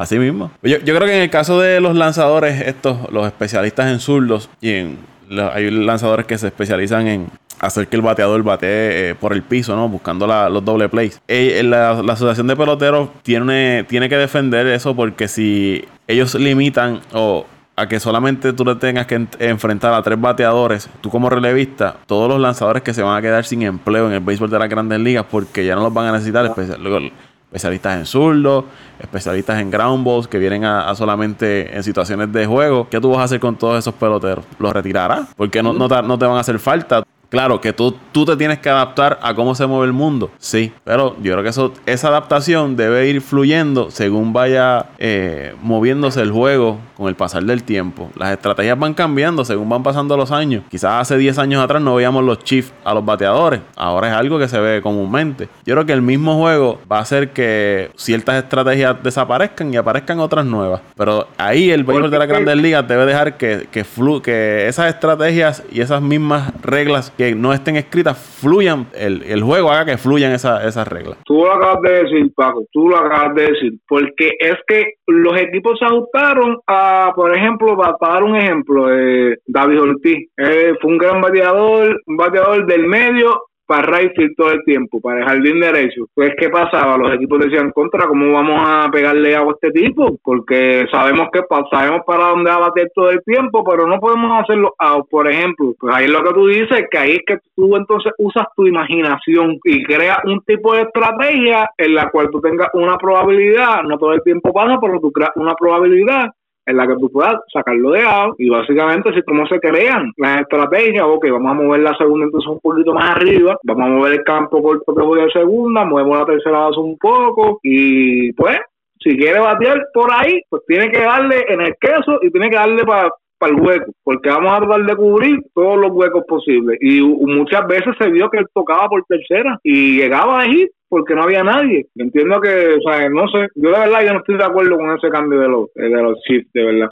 Así mismo. Yo, yo creo que en el caso de los lanzadores, estos, los especialistas en zurdos, y en la- hay lanzadores que se especializan en hacer que el bateador batee eh, por el piso, ¿no? Buscando la- los doble plays. Eh, la, la asociación de peloteros tiene, tiene que defender eso porque si ellos limitan o a que solamente tú le tengas que en- enfrentar a tres bateadores, tú como relevista, todos los lanzadores que se van a quedar sin empleo en el béisbol de las grandes ligas porque ya no los van a necesitar, especial- luego, especialistas en zurdo, especialistas en ground balls que vienen a, a solamente en situaciones de juego. ¿Qué tú vas a hacer con todos esos peloteros? ¿Los retirarás? Porque no, no, te, no te van a hacer falta. Claro que tú, tú te tienes que adaptar a cómo se mueve el mundo, sí, pero yo creo que eso, esa adaptación debe ir fluyendo según vaya eh, moviéndose el juego con el pasar del tiempo. Las estrategias van cambiando según van pasando los años. Quizás hace 10 años atrás no veíamos los chiefs a los bateadores, ahora es algo que se ve comúnmente. Yo creo que el mismo juego va a hacer que ciertas estrategias desaparezcan y aparezcan otras nuevas, pero ahí el béisbol de las grandes ligas debe dejar que, que, flu- que esas estrategias y esas mismas reglas que no estén escritas fluyan, el, el juego haga que fluyan esa- esas reglas. Tú lo acabas de decir, Paco, tú lo acabas de decir, porque es que los equipos se ajustaron a, por ejemplo, para, para dar un ejemplo, eh, David Ortiz, eh, fue un gran bateador, un bateador del medio para right field todo el tiempo, para el jardín derecho. Pues, ¿qué pasaba? Los equipos decían, contra, ¿cómo vamos a pegarle agua a este tipo? Porque sabemos que sabemos para dónde va a bater todo el tiempo, pero no podemos hacerlo out, por ejemplo. Pues ahí es lo que tú dices, que ahí es que tú entonces usas tu imaginación y creas un tipo de estrategia en la cual tú tengas una probabilidad, no todo el tiempo pasa, pero tú creas una probabilidad en la que tú puedas sacarlo de out y básicamente si cómo se crean las estrategias, ok, vamos a mover la segunda entonces un poquito más arriba, vamos a mover el campo corto que voy a segunda, movemos la tercera base un poco y pues si quiere batear por ahí, pues tiene que darle en el queso y tiene que darle para el hueco, porque vamos a tratar de cubrir todos los huecos posibles. Y muchas veces se vio que él tocaba por tercera y llegaba a porque no había nadie. Yo Entiendo que, o sea, no sé, yo de verdad yo no estoy de acuerdo con ese cambio de los, de los Chiefs, de verdad.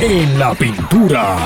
En la pintura.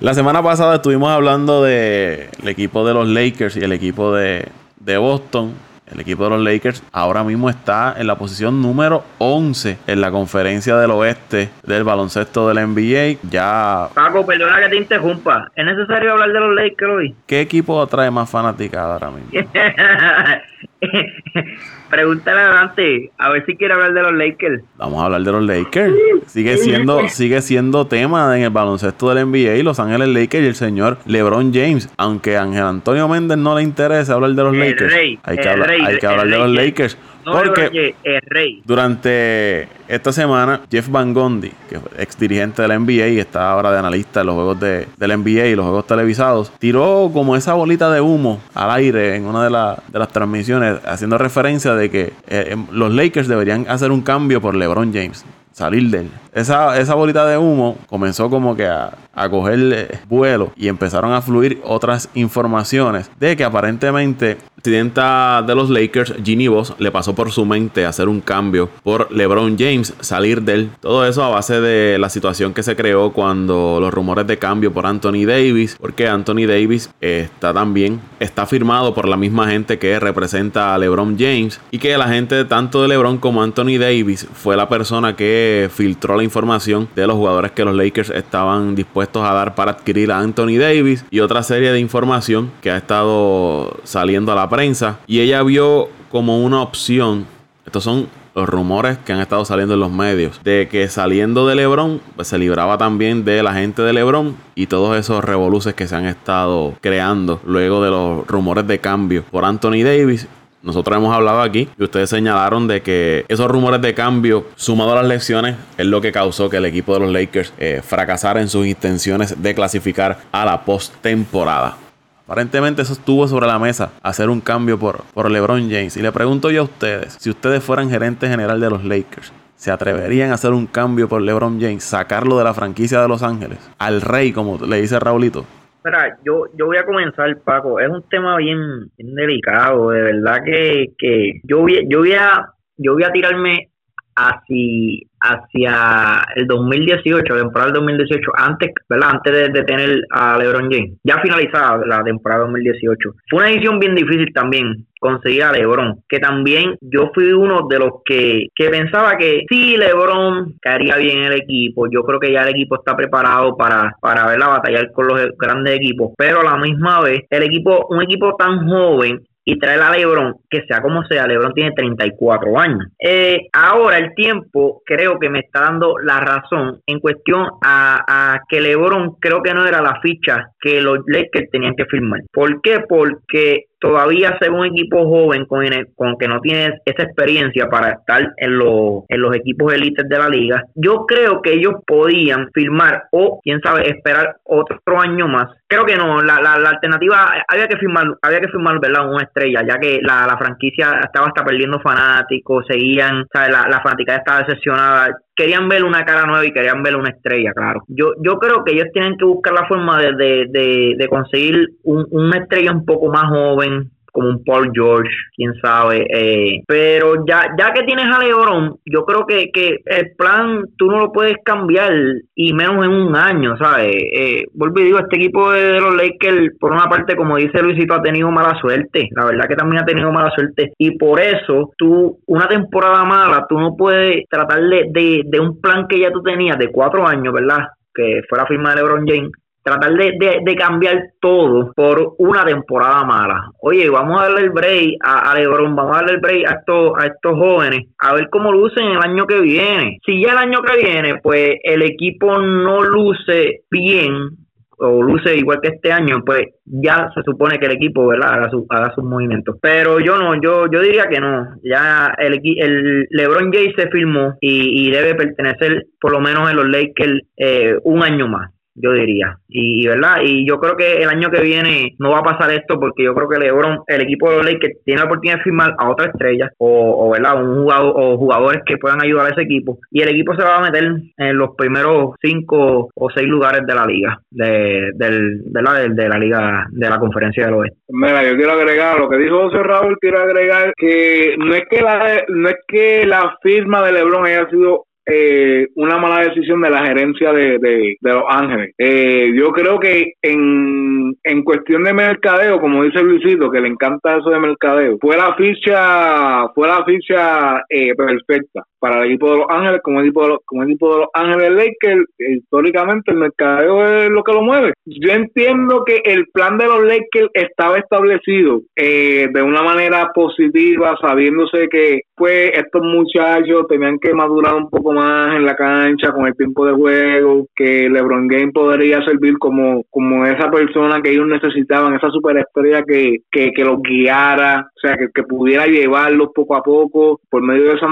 La semana pasada estuvimos hablando del equipo de los Lakers y el equipo de, de Boston. El equipo de los Lakers ahora mismo está en la posición número 11 en la conferencia del oeste del baloncesto del NBA. Ya, Paco, perdona que te interrumpa. ¿Es necesario hablar de los Lakers hoy? ¿qué equipo atrae más fanaticada ahora mismo? Pregúntale a Dante, a ver si quiere hablar de los Lakers. Vamos a hablar de los Lakers. Sigue siendo, sigue siendo tema en el baloncesto del NBA y Los Ángeles Lakers y el señor LeBron James. Aunque a Ángel Antonio Méndez no le interesa hablar de los El Lakers, rey, hay que hablar, rey, hay que hablar de los Lakers. No, porque rey. durante esta semana, Jeff Van Gundy, que es ex dirigente de la NBA y está ahora de analista de los juegos de, del NBA y los juegos televisados, tiró como esa bolita de humo al aire en una de, la- de las transmisiones, haciendo referencia de que eh, em, los Lakers deberían hacer un cambio por LeBron James. Salir de él. Esa, esa bolita de humo comenzó como que a, a coger eh, vuelo y empezaron a fluir otras informaciones de que aparentemente la presidenta de los Lakers, Ginny Voss, le pasó por su mente hacer un cambio por LeBron James, salir de él. Todo eso a base de la situación que se creó cuando los rumores de cambio por Anthony Davis, porque Anthony Davis está también, está firmado por la misma gente que representa a LeBron James y que la gente tanto de LeBron como Anthony Davis fue la persona que filtró la información de los jugadores que los Lakers estaban dispuestos a dar para adquirir a Anthony Davis y otra serie de información que ha estado saliendo a la prensa. Y ella vio como una opción estos son los rumores que han estado saliendo en los medios de que saliendo de LeBron pues, se libraba también de la gente de LeBron y todos esos revoluces que se han estado creando luego de los rumores de cambio por Anthony Davis nosotros hemos hablado aquí y ustedes señalaron de que esos rumores de cambio, sumado a las lecciones, es lo que causó que el equipo de los Lakers eh, fracasara en sus intenciones de clasificar a la postemporada. Aparentemente eso estuvo sobre la mesa, hacer un cambio por, por LeBron James. Y le pregunto yo a ustedes, si ustedes fueran gerente general de los Lakers, ¿se atreverían a hacer un cambio por LeBron James, sacarlo de la franquicia de Los Ángeles, al rey, como le dice Raulito? Espera, yo, yo voy a comenzar, Paco. Es un tema bien, delicado. De verdad que, que yo, voy, yo, voy a, yo voy a tirarme hacia, hacia el 2018, la temporada del 2018, antes, ¿verdad? Antes de, tener a LeBron James, ya finalizada la temporada 2018. Fue una edición bien difícil también conseguir a LeBron, que también yo fui uno de los que, que pensaba que sí, LeBron caería bien en el equipo, yo creo que ya el equipo está preparado para, para verla batallar con los grandes equipos, pero a la misma vez, el equipo, un equipo tan joven y traer a LeBron, que sea como sea, LeBron tiene 34 años. Eh, ahora el tiempo creo que me está dando la razón en cuestión a, a, que LeBron creo que no era la ficha que los Lakers tenían que firmar. ¿Por qué? Porque todavía ser un equipo joven con, que no tiene esa experiencia para estar en, los en los equipos élites de la liga, yo creo que ellos podían firmar o, quién sabe, esperar otro año más. Creo que no, la, la, alternativa había que firmar, había que firmar, ¿verdad? Una estrella, ya que la, la franquicia estaba hasta perdiendo fanáticos, seguían, ¿sabes? La, la fanática estaba decepcionada querían ver una cara nueva y querían ver una estrella, claro. Yo yo creo que ellos tienen que buscar la forma de, de, de, conseguir un, una estrella un poco más joven, como un Paul George, quién sabe. Eh, pero ya, ya que tienes a LeBron, yo creo que, que el plan tú no lo puedes cambiar y menos en un año, ¿sabes? Eh, vuelvo y digo, este equipo de, los Lakers, por una parte, como dice Luisito, ha tenido mala suerte. La verdad que también ha tenido mala suerte. Y por eso, tú, una temporada mala, tú no puedes tratar de, de, de un plan que ya tú tenías de cuatro años, ¿verdad? Que fue la firma de LeBron James tratar de, de, cambiar todo por una temporada mala. Oye, vamos a darle el break a, LeBron, vamos a darle el break a estos, a estos jóvenes, a ver cómo lucen el año que viene. Si ya el año que viene, pues el equipo no luce bien o luce igual que este año, pues ya se supone que el equipo ¿verdad? haga, su, haga sus movimientos. Pero yo no, yo yo diría que no. Ya el, el LeBron James se firmó y, y debe pertenecer por lo menos en los Lakers eh, un año más yo diría. Y, verdad, y yo creo que el año que viene no va a pasar esto porque yo creo que LeBron, el equipo de los Lakers tiene la oportunidad de firmar a otra estrella o, o verdad, un jugador o jugadores que puedan ayudar a ese equipo y el equipo se va a meter en los primeros cinco o seis lugares de la liga, de, del, de, la, de, la liga de la conferencia del oeste. Mira, yo quiero agregar lo que dijo José Raúl, quiero agregar que no es que la, no es que la firma de LeBron haya sido eh, una mala decisión de la gerencia de, de, Los Ángeles. Eh, yo creo que en, en cuestión de mercadeo, como dice Luisito, que le encanta eso de mercadeo, fue la ficha, fue la ficha eh, perfecta para el equipo de Los Ángeles, como el equipo de los, como equipo de Los Ángeles Lakers, históricamente el mercadeo es lo que lo mueve. Yo entiendo que el plan de los Lakers estaba establecido eh, de una manera positiva, sabiéndose que pues estos muchachos tenían que madurar un poco más en la cancha con el tiempo de juego, que LeBron James podría servir como, como esa persona que ellos necesitaban, esa superestrella que, que, los guiara, o sea, que, que pudiera llevarlos poco a poco por medio de esa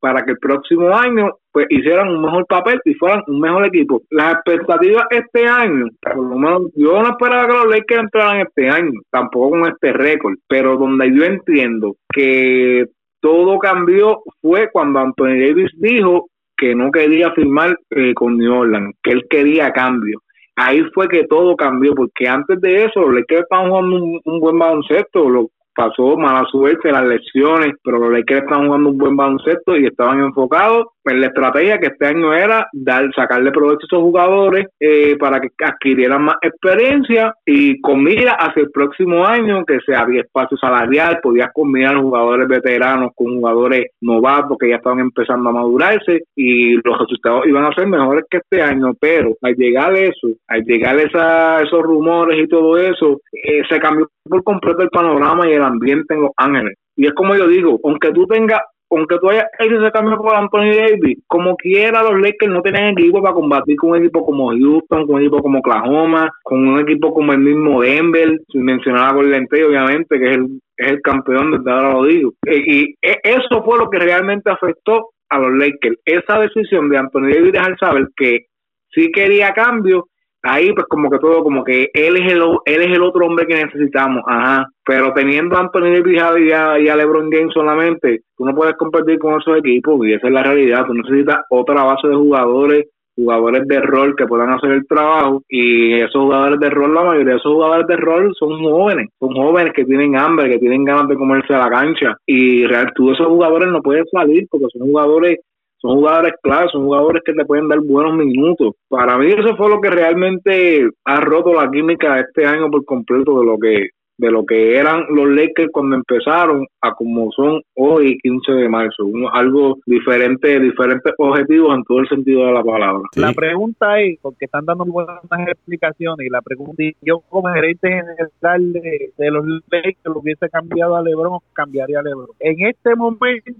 para que el próximo año pues hicieran un mejor papel y fueran un mejor equipo. Las expectativas este año, por lo menos yo no esperaba que los Lakers entraran este año, tampoco con este récord, pero donde yo entiendo que todo cambió fue cuando Anthony Davis dijo que no quería firmar eh, con New Orleans, que él quería cambio. Ahí fue que todo cambió, porque antes de eso los Lakers estaban jugando un, buen baloncesto, lo, pasó mala suerte las lesiones, pero los Lakers estaban jugando un buen baloncesto y estaban enfocados pues la estrategia que este año era dar sacarle provecho a esos jugadores eh, para que adquirieran más experiencia y con mira hacia el próximo año que se había espacio salarial, podías combinar jugadores veteranos con jugadores novatos que ya estaban empezando a madurarse y los resultados iban a ser mejores que este año, pero al llegar eso, al llegar esa, esos rumores y todo eso, eh, se cambió por completo el panorama y el ambiente en Los Ángeles. Y es como yo digo, aunque tú tengas aunque tú hayas hecho ese cambio por Anthony Davis, como quiera los Lakers no tienen equipo para combatir con un equipo como Houston, con un equipo como Oklahoma, con un equipo como el mismo Denver, sin mencionar a Golden State, obviamente, que es el, es el campeón, desde ahora lo digo. Eh, y, e, eso fue lo que realmente afectó a los Lakers. Esa decisión de Anthony Davis dejar saber que sí quería cambio ahí pues como que todo, como que él es el, él es el otro hombre que necesitamos, ajá, pero teniendo a Anthony Davis y a, y a LeBron James solamente, tú no puedes competir con esos equipos y esa es la realidad, tú necesitas otra base de jugadores jugadores de rol que puedan hacer el trabajo y esos jugadores de rol, la mayoría de esos jugadores de rol son jóvenes, son jóvenes que tienen hambre, que tienen ganas de comerse a la cancha. Y real, tú esos jugadores no pueden salir porque son jugadores son jugadores claros, son jugadores que te pueden dar buenos minutos. Para mí eso fue lo que realmente ha roto la química este año por completo de lo que de lo que eran los Lakers cuando empezaron a como son hoy 15 de marzo, algo diferente, diferentes objetivos en todo el sentido de la palabra. La pregunta es, porque están dando buenas explicaciones, y la pregunta es, yo como gerente general de, de los Lakers lo hubiese cambiado a LeBron, cambiaría a LeBron. En este momento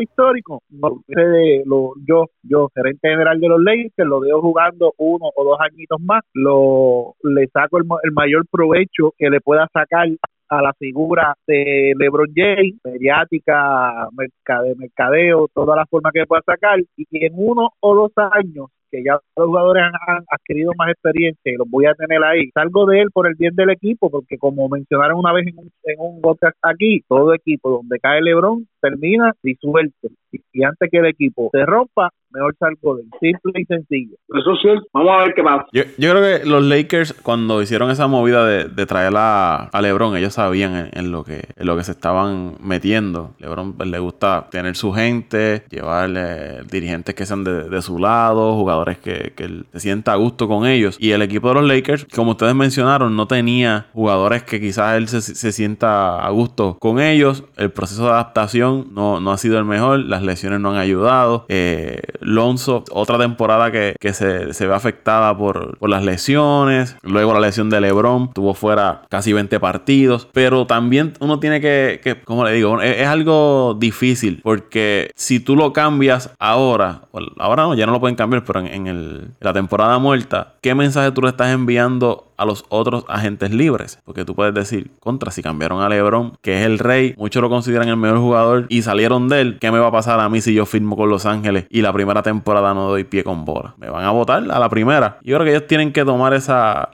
histórico, no, lo, yo, yo, gerente general de los Lakers, lo veo jugando uno o dos añitos más, lo le saco el, el mayor provecho que le pueda sacar a la figura de LeBron James, mediática, mercade, mercadeo, todas las formas que pueda sacar, y en uno o dos años que ya los jugadores han, adquirido más experiencia y los voy a tener ahí. Salgo de él por el bien del equipo, porque como mencionaron una vez en un, en un podcast aquí, todo equipo donde cae LeBron termina disuelto. Y, y antes que el equipo se rompa, mejor salgo de él. Simple y sencillo. Eso sí, vamos a ver qué pasa. Yo, yo creo que los Lakers, cuando hicieron esa movida de, de traer a, a, LeBron, ellos sabían en, en, lo que, en lo que se estaban metiendo. LeBron pues, le gusta tener su gente, llevarle dirigentes que sean de, de su lado, jugadores que, que se sienta a gusto con ellos. Y el equipo de los Lakers, como ustedes mencionaron, no tenía jugadores que quizás él se, se sienta a gusto con ellos. El proceso de adaptación no, no ha sido el mejor, las lesiones no han ayudado. Eh, Lonzo, otra temporada que, que se, se, ve afectada por, por, las lesiones. Luego la lesión de LeBron, tuvo fuera casi 20 partidos. Pero también uno tiene que, que como le digo, es, es, algo difícil porque si tú lo cambias ahora, ahora no, ya no lo pueden cambiar, pero en, en la temporada muerta, ¿qué mensaje tú le estás enviando a los otros agentes libres. Porque tú puedes decir, contra, si cambiaron a LeBron, que es el rey, muchos lo consideran el mejor jugador y salieron de él, ¿qué me va a pasar a mí si yo firmo con Los Ángeles y la primera temporada no doy pie con bola? Me van a votar a la primera. Yo creo que ellos tienen que tomar esa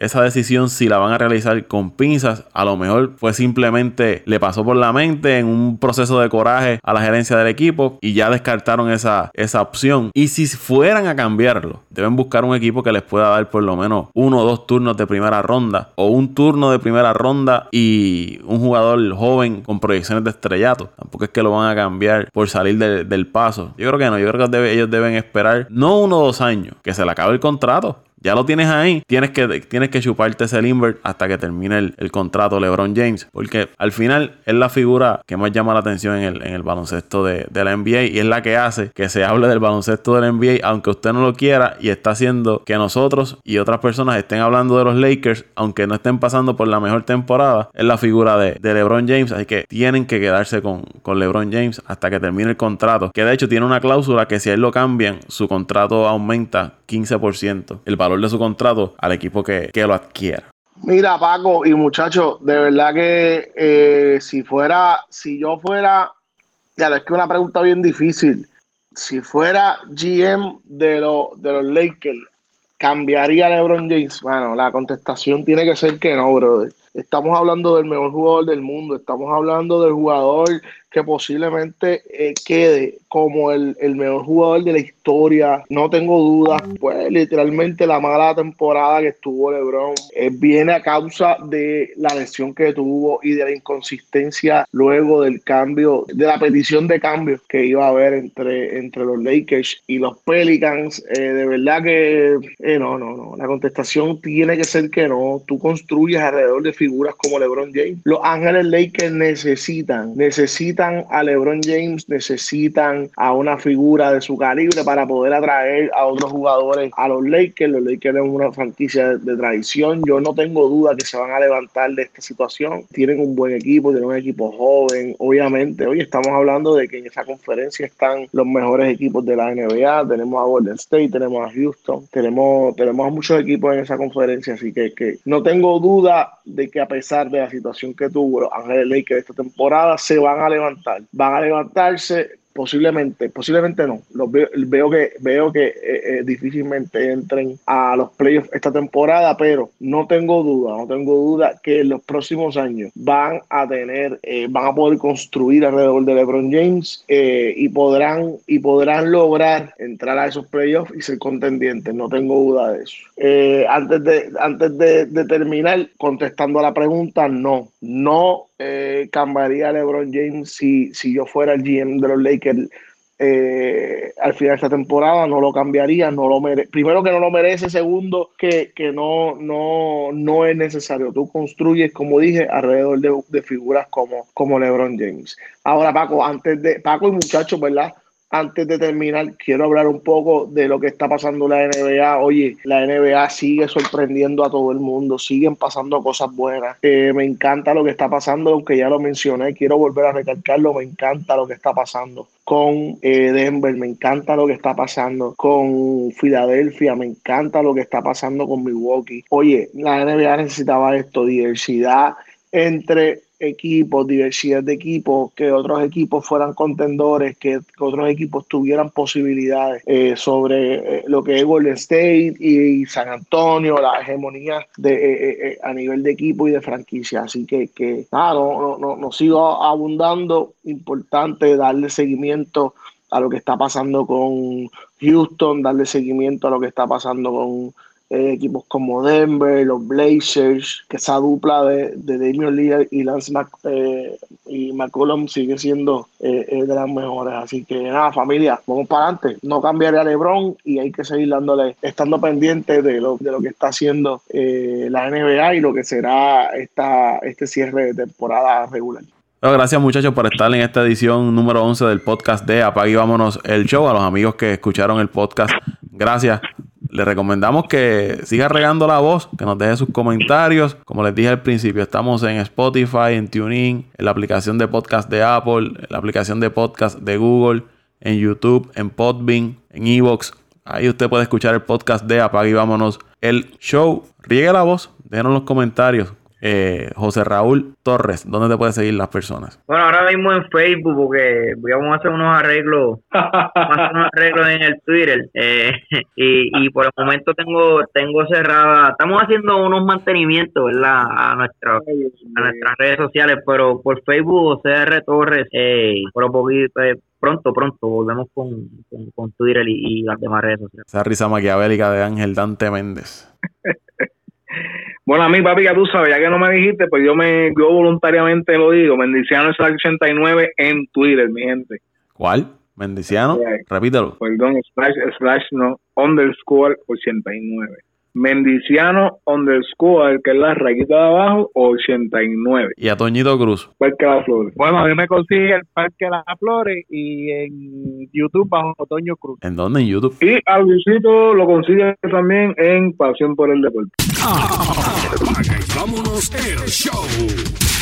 esa decisión si la van a realizar con pinzas, a lo mejor fue simplemente le pasó por la mente en un proceso de coraje a la gerencia del equipo y ya descartaron esa, esa opción. Y si fueran a cambiarlo, deben buscar un equipo que les pueda dar por lo menos uno o dos turnos de primera ronda o un turno de primera ronda y un jugador joven con proyecciones de estrellato. Tampoco es que lo van a cambiar por salir de, del paso. Yo creo que no, yo creo que ellos deben esperar no uno o dos años, que se le acabe el contrato ya lo tienes ahí, tienes que, tienes que chuparte ese limber hasta que termine el, el, contrato LeBron James. Porque al final es la figura que más llama la atención en el, en el baloncesto de, de, la NBA y es la que hace que se hable del baloncesto de la NBA, aunque usted no lo quiera, y está haciendo que nosotros y otras personas estén hablando de los Lakers, aunque no estén pasando por la mejor temporada. Es la figura de, de LeBron James, así que tienen que quedarse con, con LeBron James hasta que termine el contrato. Que de hecho tiene una cláusula que si a él lo cambian, su contrato aumenta 15%. El valor de su contrato al equipo que, que lo adquiera. Mira, Paco y muchachos, de verdad que eh, si fuera, si yo fuera, ya es que una pregunta bien difícil. Si fuera GM de, lo, de los Lakers, ¿cambiaría LeBron James? Bueno, la contestación tiene que ser que no, brother. Estamos hablando del mejor jugador del mundo, estamos hablando del jugador que posiblemente eh, quede como el, el, mejor jugador de la historia. No tengo dudas, pues literalmente la mala temporada que estuvo LeBron eh, viene a causa de la lesión que tuvo y de la inconsistencia luego del cambio, de la petición de cambio que iba a haber entre, entre los Lakers y los Pelicans. Eh, de verdad que no, no, no. La contestación tiene que ser que no. Tú construyes alrededor de figuras como LeBron James. Los Ángeles Lakers necesitan, necesitan a LeBron James, necesitan a una figura de su calibre para poder atraer a otros jugadores a los Lakers. Los Lakers es una franquicia de, tradición. Yo no tengo duda que se van a levantar de esta situación. Tienen un buen equipo, tienen un equipo joven. Obviamente, hoy estamos hablando de que en esa conferencia están los mejores equipos de la NBA. Tenemos a Golden State, tenemos a Houston, tenemos, tenemos a muchos equipos en esa conferencia. Así que, que no tengo duda de que a pesar de la situación que tuvo los Ángeles Lakers esta temporada, se van a levantar. Van a levantarse posiblemente, posiblemente no. Los veo, veo que veo que eh, eh, difícilmente entren a los playoffs esta temporada, pero no tengo duda, no tengo duda que en los próximos años van a tener, eh, van a poder construir alrededor de LeBron James y podrán y podrán lograr entrar a esos playoffs y ser contendientes. No tengo duda de eso. antes de antes de, de terminar contestando a la pregunta, no, no eh, cambiaría LeBron James si, si yo fuera el GM de los Lakers eh, al final de esta temporada, no lo cambiaría, no lo primero que no lo merece, segundo que, no, no, no es necesario. Tú construyes, como dije, alrededor de, de figuras como, como LeBron James. Ahora, Paco, antes de Paco y muchachos, ¿verdad? Antes de terminar, quiero hablar un poco de lo que está pasando en la NBA. Oye, la NBA sigue sorprendiendo a todo el mundo, siguen pasando cosas buenas. Eh, me encanta lo que está pasando, aunque ya lo mencioné, quiero volver a recalcarlo, me encanta lo que está pasando con eh, Denver, me encanta lo que está pasando con Filadelfia, me encanta lo que está pasando con Milwaukee. Oye, la NBA necesitaba esto, diversidad entre equipos, diversidad de equipos, que otros equipos fueran contendores, que, otros equipos tuvieran posibilidades eh, sobre eh, lo que es Golden State y, San Antonio, la hegemonía de, eh, a nivel de equipo y de franquicia. Así que, que nada, no, no, no, sigo abundando. Importante darle seguimiento a lo que está pasando con Houston, darle seguimiento a lo que está pasando con eh, equipos como Denver, los Blazers, que esa dupla de, de Damian Lillard y Lance eh, y McCollum sigue siendo eh, de las mejores. Así que nada, familia, vamos para adelante. No cambiaré a LeBron y hay que seguir dándole, estando pendiente de lo, de lo que está haciendo la NBA y lo que será esta, este cierre de temporada regular. gracias muchachos por estar en esta edición número 11 del podcast de Apague Vámonos el Show. A los amigos que escucharon el podcast, gracias le recomendamos que siga regando la voz, que nos deje sus comentarios. Como les dije al principio, estamos en Spotify, en TuneIn, en la aplicación de podcast de Apple, en la aplicación de podcast de Google, en YouTube, en Podbean, en Evox. Ahí usted puede escuchar el podcast de Apague y Vámonos el show. Riegue la voz, déjenos los comentarios. Eh, José Raúl Torres, ¿dónde te pueden seguir las personas? Bueno, ahora mismo en Facebook, porque vamos a hacer unos arreglos, unos arreglos en el Twitter. Eh, y, por el momento tengo tengo cerrada, estamos haciendo unos mantenimientos, ¿verdad? A, nuestra, a nuestras redes sociales, pero por Facebook, José Torres, eh, por un poquito, eh, pronto, pronto volvemos con, con, Twitter y, y, las demás redes sociales. Esa risa maquiavélica de Ángel Dante Méndez. Bueno, a mí, papi, ya tú sabes, ya que no me dijiste, pues yo me yo voluntariamente lo digo. Mendiciano slash 89 en Twitter, mi gente. ¿Cuál? Mendiciano, repítelo. Perdón, slash, slash no, underscore 89. Mendiciano underscore, que es la rayita de abajo, 89. Y a Toñito Cruz. Parque Las Flores. Bueno, a mí me consigue el Parque Las Flores y en YouTube bajo Toño Cruz. ¿En dónde? En YouTube. Y al Luisito lo consigue también en Pasión por el Deporte. Ah, vámonos el show.